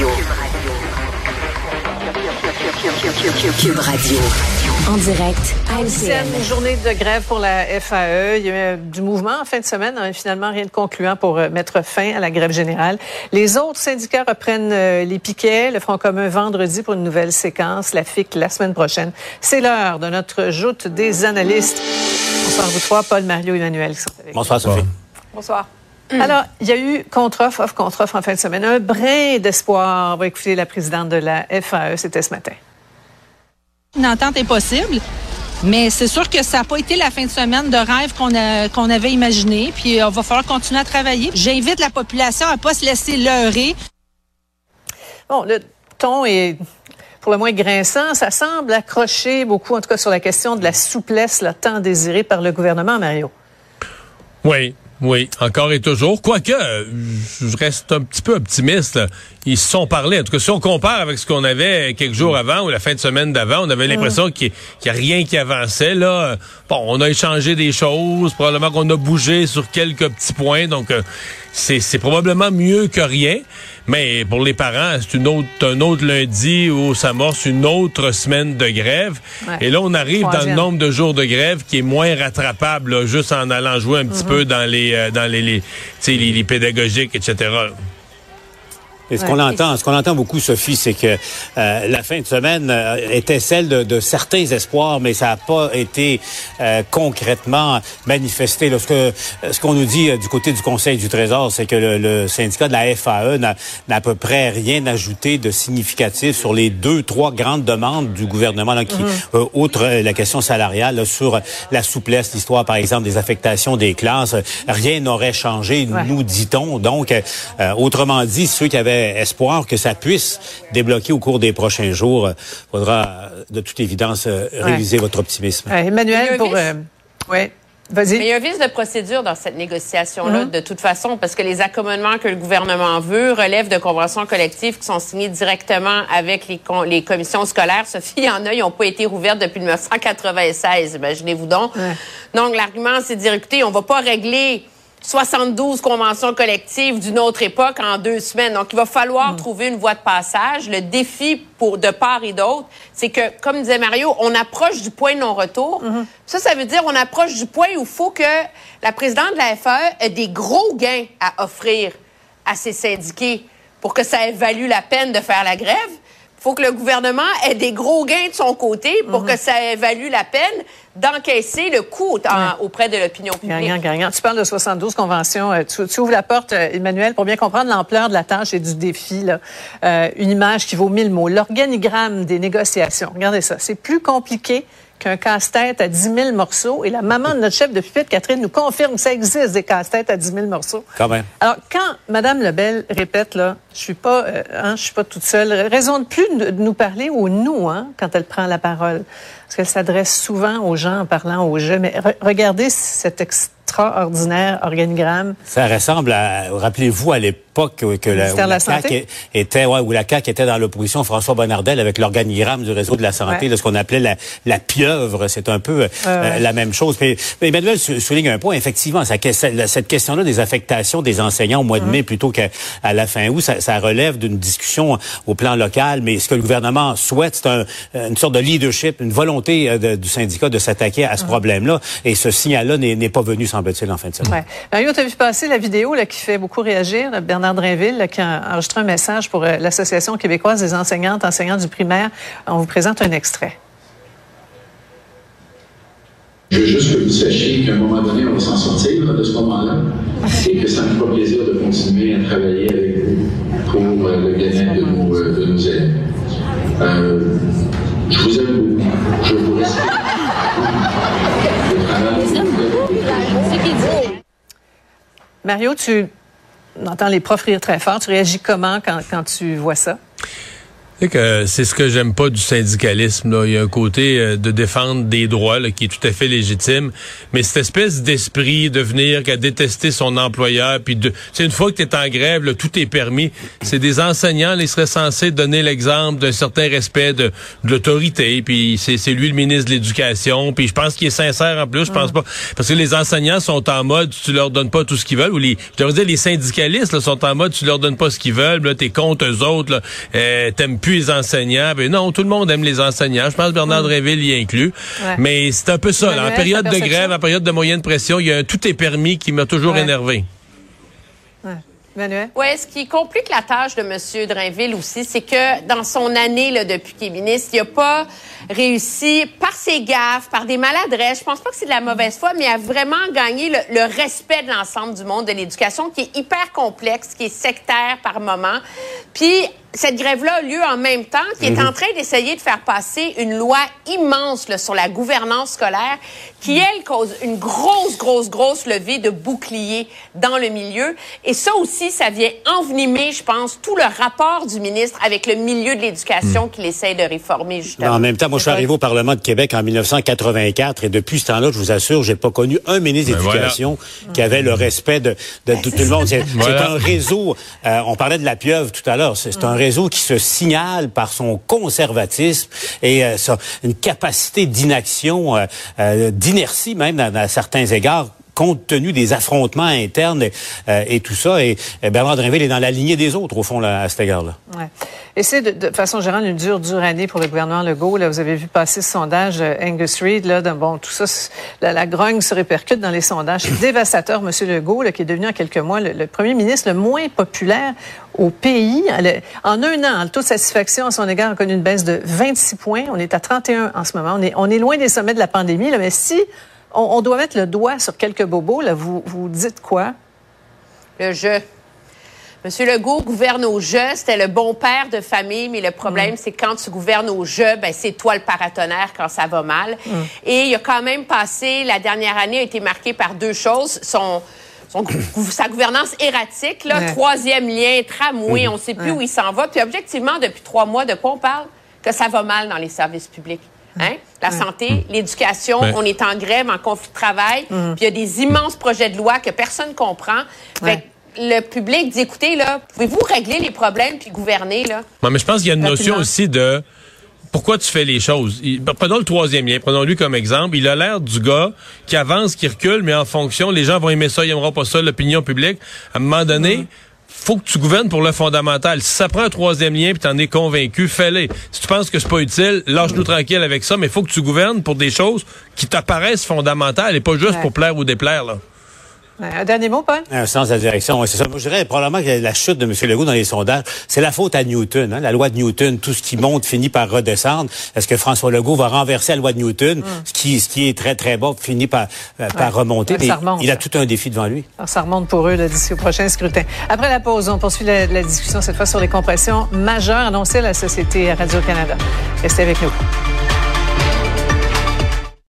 Radio. Cube Radio. En direct à une journée de grève pour la FAE. Il y a eu du mouvement en fin de semaine. Hein, finalement, rien de concluant pour euh, mettre fin à la grève générale. Les autres syndicats reprennent euh, les piquets. Le Front commun vendredi pour une nouvelle séquence. La FIC la semaine prochaine. C'est l'heure de notre joute des analystes. Bonsoir vous trois, Paul, Mario, Emmanuel. Bonsoir, Sophie. Bonsoir. Alors, il y a eu contre-offre, offre, contre-offre en fin de semaine. Un brin d'espoir. On va écouter la présidente de la FAE. C'était ce matin. Une entente est possible. Mais c'est sûr que ça n'a pas été la fin de semaine de rêve qu'on qu'on avait imaginé. Puis il euh, va falloir continuer à travailler. J'invite la population à ne pas se laisser leurrer. Bon, le ton est pour le moins grinçant. Ça semble accrocher beaucoup, en tout cas sur la question de la souplesse, là, tant désirée par le gouvernement, Mario. Oui, oui, encore et toujours. Quoique, je reste un petit peu optimiste. Ils se sont parlé. En tout cas, si on compare avec ce qu'on avait quelques jours avant ou la fin de semaine d'avant, on avait l'impression qu'il n'y a rien qui avançait. Là, bon, on a échangé des choses. Probablement qu'on a bougé sur quelques petits points. Donc, euh, c'est probablement mieux que rien. Mais pour les parents, c'est une autre, un autre lundi où s'amorce une autre semaine de grève. Et là, on arrive dans le nombre de jours de grève qui est moins rattrapable, juste en allant jouer un petit mm-hmm. peu dans les, euh, dans les, les, les, les pédagogiques, etc. Et ce qu'on entend, ce qu'on entend beaucoup, Sophie, c'est que euh, la fin de semaine euh, était celle de, de, certains espoirs, mais ça n'a pas été euh, concrètement manifesté. Lorsque, ce qu'on nous dit du côté du Conseil du Trésor, c'est que le, syndicat de la FAE n'a à peu près rien ajouté de significatif sur les deux, trois grandes demandes du gouvernement, là, qui, mm-hmm. outre la question salariale, sur la souplesse, l'histoire, par exemple, des affectations des classes, rien n'aurait changé, nous dit-on. Donc, autrement dit, ceux qui avaient espoir que ça puisse débloquer au cours des prochains jours. Il faudra, de toute évidence, euh, réviser votre optimisme. Emmanuel, pour... Euh, ouais. Vas-y. Mais il y a un vice de procédure dans cette négociation-là, mm-hmm. de toute façon, parce que les accommodements que le gouvernement veut relèvent de conventions collectives qui sont signées directement avec les, les commissions scolaires. Sophie, il y en a, ils n'ont pas été rouvertes depuis 1996, imaginez-vous donc. Donc, l'argument, c'est de dire, écoutez, on va pas régler 72 conventions collectives d'une autre époque en deux semaines. Donc, il va falloir mm. trouver une voie de passage. Le défi pour de part et d'autre, c'est que, comme disait Mario, on approche du point de non-retour. Mm-hmm. Ça, ça veut dire on approche du point où il faut que la présidente de la FAE ait des gros gains à offrir à ses syndiqués pour que ça ait valu la peine de faire la grève faut que le gouvernement ait des gros gains de son côté pour que ça ait valu la peine d'encaisser le coût auprès de l'opinion publique. Gagnant, gagnant. Tu parles de 72 conventions. Euh, tu, ouvres la porte, euh, Emmanuel, pour bien comprendre l'ampleur de la tâche et du défi. Là. Euh, une image qui vaut mille mots. L'organigramme des négociations. Regardez ça. C'est plus compliqué qu'un casse-tête à 10 000 morceaux. Et la maman de notre chef de pupitre, Catherine, nous confirme que ça existe des casse-têtes à 10 000 morceaux. Quand même. Alors, quand Mme Lebel répète, là, je suis pas, euh, hein, je suis pas toute seule, raison de plus de nous parler au nous, hein, quand elle prend la parole. Parce qu'elle s'adresse souvent aux gens en parlant aux jeux. Mais regardez cet extraordinaire organigramme. Ça ressemble à, rappelez-vous, à l'époque, que la, la, CAQ était, ouais, où la CAQ était dans l'opposition, François Bonnardel avec l'organigramme du réseau de la santé, de ce qu'on appelait la, la pieuvre. C'est un peu euh, la même chose. Mais, Emmanuel souligne un point. Effectivement, ça, cette question-là des affectations des enseignants au mois de mm-hmm. mai plutôt qu'à la fin août, ça, ça relève d'une discussion au plan local. Mais ce que le gouvernement souhaite, c'est un, une sorte de leadership, une volonté euh, du syndicat de s'attaquer à ce mm-hmm. problème-là. Et ce signal-là n'est pas venu, semble-t-il, en fin de semaine. Ouais. Mario, tu as vu passer la vidéo là, qui fait beaucoup réagir. Bernard Drainville qui a enregistré un message pour euh, l'Association québécoise des enseignantes, enseignants du primaire. On vous présente un extrait. Je veux juste que vous sachiez qu'à un moment donné, on va s'en sortir de ce moment-là et que ça me fera plaisir de continuer à travailler avec vous pour euh, le bien-être de, nos, euh, de nos élèves. je vous aime beaucoup. Je vous respecte. Mario, tu on entend les profs rire très fort. Tu réagis comment quand, quand tu vois ça? Que c'est ce que j'aime pas du syndicalisme. Là. Il y a un côté euh, de défendre des droits là, qui est tout à fait légitime, mais cette espèce d'esprit de venir qu'à détester son employeur, puis de, c'est une fois que tu es en grève, là, tout est permis. C'est des enseignants, là, ils seraient censés donner l'exemple d'un certain respect de, de l'autorité, puis c'est, c'est lui le ministre de l'Éducation, puis je pense qu'il est sincère en plus, je pense pas, parce que les enseignants sont en mode, tu leur donnes pas tout ce qu'ils veulent, ou les, je devrais dire, les syndicalistes là, sont en mode, tu leur donnes pas ce qu'ils veulent, là, t'es contre eux autres, là, euh, t'aimes plus les enseignants. Ben non, tout le monde aime les enseignants. Je pense que Bernard Dréville y inclut. Mais c'est un peu ça. en période de grève, en période de moyenne pression, il y a un tout est permis qui m'a toujours énervé. Oui, ce qui complique la tâche de M. Drainville aussi, c'est que dans son année là, depuis qu'il est ministre, il n'a pas réussi par ses gaffes, par des maladresses. Je pense pas que c'est de la mauvaise foi, mais il a vraiment gagné le, le respect de l'ensemble du monde de l'éducation, qui est hyper complexe, qui est sectaire par moment. Puis cette grève-là a lieu en même temps, qui est mhm. en train d'essayer de faire passer une loi immense là, sur la gouvernance scolaire, qui, elle, cause une grosse, grosse, grosse levée de boucliers dans le milieu. Et ça aussi, ça vient envenimer, je pense, tout le rapport du ministre avec le milieu de l'éducation mhm. qu'il essaie de réformer, justement. En même temps, moi, je suis arrivé au Parlement de Québec en 1984, et depuis ce temps-là, je vous assure, j'ai pas connu un ministre ben d'éducation qui avait le respect de, de, ben, tout, le monde. C'est un réseau, euh, on parlait de la pieuvre tout à l'heure, c'est un réseau qui se signale par son conservatisme et euh, une capacité d'inaction, euh, euh, d'inertie même à certains égards compte tenu des affrontements internes euh, et, tout ça. Et, Bernard Drinville est dans la lignée des autres, au fond, à cet égard-là. Ouais. Et c'est de, façon générale une dure, dure année pour le gouvernement Legault. Là, vous avez vu passer ce sondage euh, Angus Reid. Là, bon, tout ça, la, la, grogne se répercute dans les sondages. C'est dévastateur, M. Legault, qui est devenu en quelques mois le, premier ministre le moins populaire au pays. en un an, le taux de satisfaction à son égard a connu une baisse de 26 points. On est à 31 en ce moment. On est, loin des sommets de la pandémie. Mais si on, doit mettre le doigt sur quelques bobos. Là. Vous, vous dites quoi? Le jeu. Monsieur Legault gouverne au jeu, c'était le bon père de famille, mais le problème, mm. c'est quand tu gouvernes au jeu, ben, c'est toi le paratonnerre quand ça va mal. Mm. Et il a quand même passé, la dernière année a été marquée par deux choses. Son, sa gouvernance erratique, là, troisième lien, tramway, on ne sait plus où il s'en va. Puis objectivement, depuis trois mois, de quoi on parle? Que ça va mal dans les services publics. Hein? La santé, mm. l'éducation, on est en grève, en conflit de travail, mm. puis il y a des immenses projets de loi que personne comprend. Fait le public dit écoutez là, pouvez-vous régler les problèmes puis gouverner là? Mais je pense qu'il y a une notion aussi de pourquoi tu fais les choses. prenons le troisième lien, prenons lui comme exemple. Il a l'air du gars qui avance, qui recule, mais en fonction, les gens vont aimer ça, ils aimeront pas ça, l'opinion publique. À un moment donné, mm faut que tu gouvernes pour le fondamental. Si ça prend un troisième lien puis t'en es convaincu, fais-le. Si tu penses que c'est pas utile, lâche-nous tranquille avec ça, mais faut que tu gouvernes pour des choses qui t'apparaissent fondamentales et pas juste pour plaire ou déplaire, là. Un dernier mot, Paul? Un sens de la direction, c'est ça. Moi, je dirais probablement que la chute de M. Legault dans les sondages, c'est la faute à Newton. Hein? La loi de Newton, tout ce qui monte finit par redescendre. Est-ce que François Legault va renverser la loi de Newton? Hmm. Ce, qui, ce qui est très, très bas finit par, euh, par remonter. il a tout un défi devant lui. ça remonte pour eux d'ici au prochain scrutin. Après la pause, on poursuit la, la discussion cette fois sur les compressions majeures annoncées à la Société Radio-Canada. Restez avec nous.